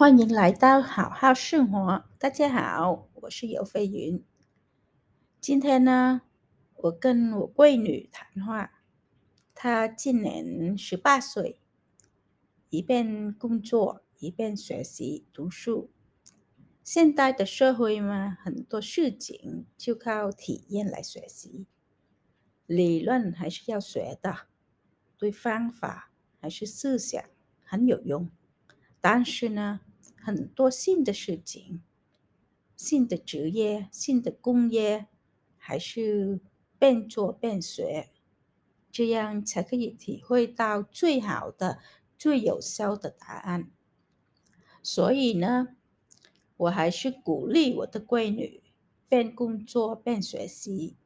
欢迎来到好好生活。大家好，我是尤飞云。今天呢，我跟我闺女谈话。她今年十八岁，一边工作一边学习读书。现代的社会嘛，很多事情就靠体验来学习。理论还是要学的，对方法还是思想很有用。但是呢，很多新的事情、新的职业、新的工业，还是边做边学，这样才可以体会到最好的、最有效的答案。所以呢，我还是鼓励我的闺女边工作边学习，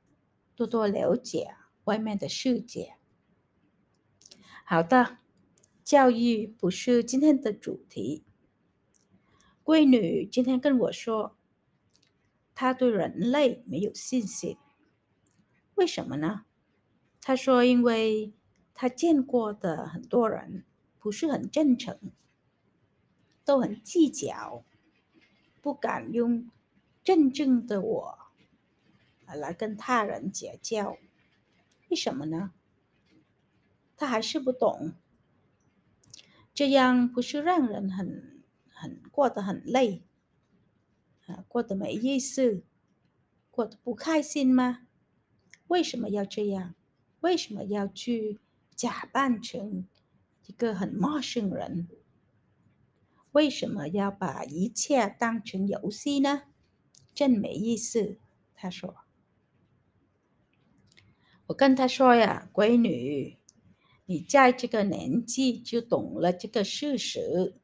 多多了解外面的世界。好的，教育不是今天的主题。闺女今天跟我说，她对人类没有信心。为什么呢？她说，因为她见过的很多人不是很真诚，都很计较，不敢用真正的我来跟他人结交。为什么呢？她还是不懂。这样不是让人很。过得很累，啊，过得没意思，过得不开心吗？为什么要这样？为什么要去假扮成一个很陌生人？为什么要把一切当成游戏呢？真没意思。他说：“我跟他说呀，闺女，你在这个年纪就懂了这个事实。”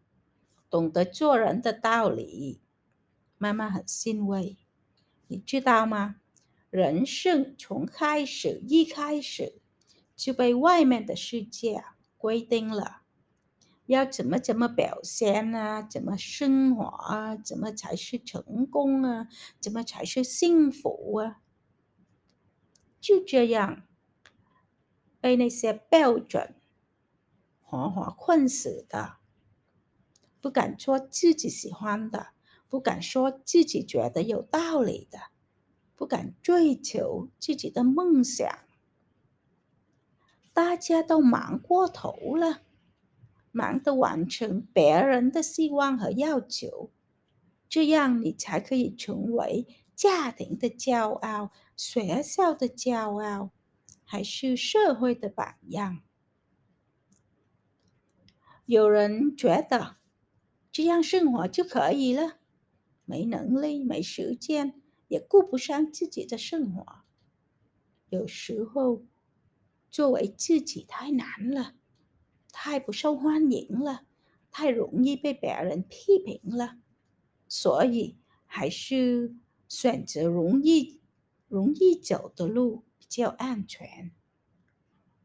懂得做人的道理，妈妈很欣慰。你知道吗？人生从开始一开始就被外面的世界规定了，要怎么怎么表现啊？怎么生活啊？怎么才是成功啊？怎么才是幸福啊？就这样被那些标准活活困死的。不敢做自己喜欢的，不敢说自己觉得有道理的，不敢追求自己的梦想。大家都忙过头了，忙得完成别人的希望和要求，这样你才可以成为家庭的骄傲、学校的骄傲，还是社会的榜样。有人觉得。这样生活就可以了，没能力、没时间，也顾不上自己的生活。有时候，作为自己太难了，太不受欢迎了，太容易被别人批评了，所以还是选择容易、容易走的路比较安全。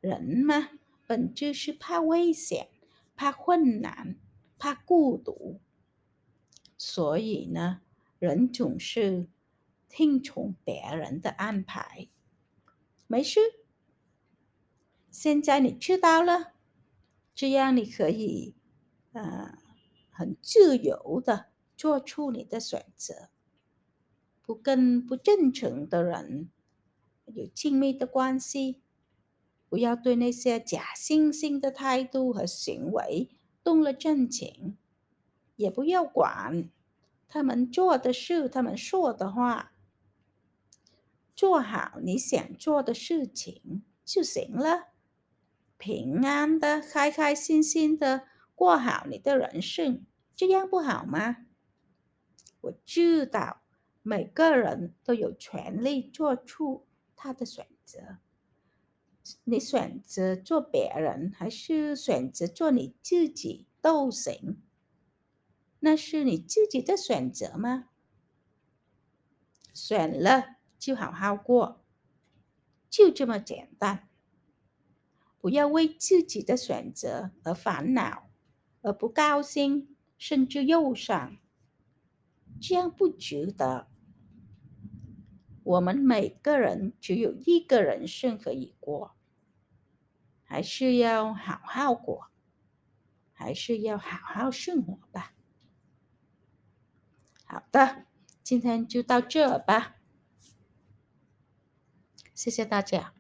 人嘛，本就是怕危险，怕困难。怕孤独，所以呢，人总是听从别人的安排。没事，现在你知道了，这样你可以，呃，很自由的做出你的选择，不跟不真诚的人有亲密的关系，不要对那些假惺惺的态度和行为。动了真情，也不要管他们做的事，他们说的话，做好你想做的事情就行了，平安的、开开心心的过好你的人生，这样不好吗？我知道每个人都有权利做出他的选择。你选择做别人，还是选择做你自己都行。那是你自己的选择吗？选了就好好过，就这么简单。不要为自己的选择而烦恼，而不高兴，甚至忧伤，这样不值得。我们每个人只有一个人生可以过，还是要好好过，还是要好好生活吧。好的，今天就到这吧，谢谢大家。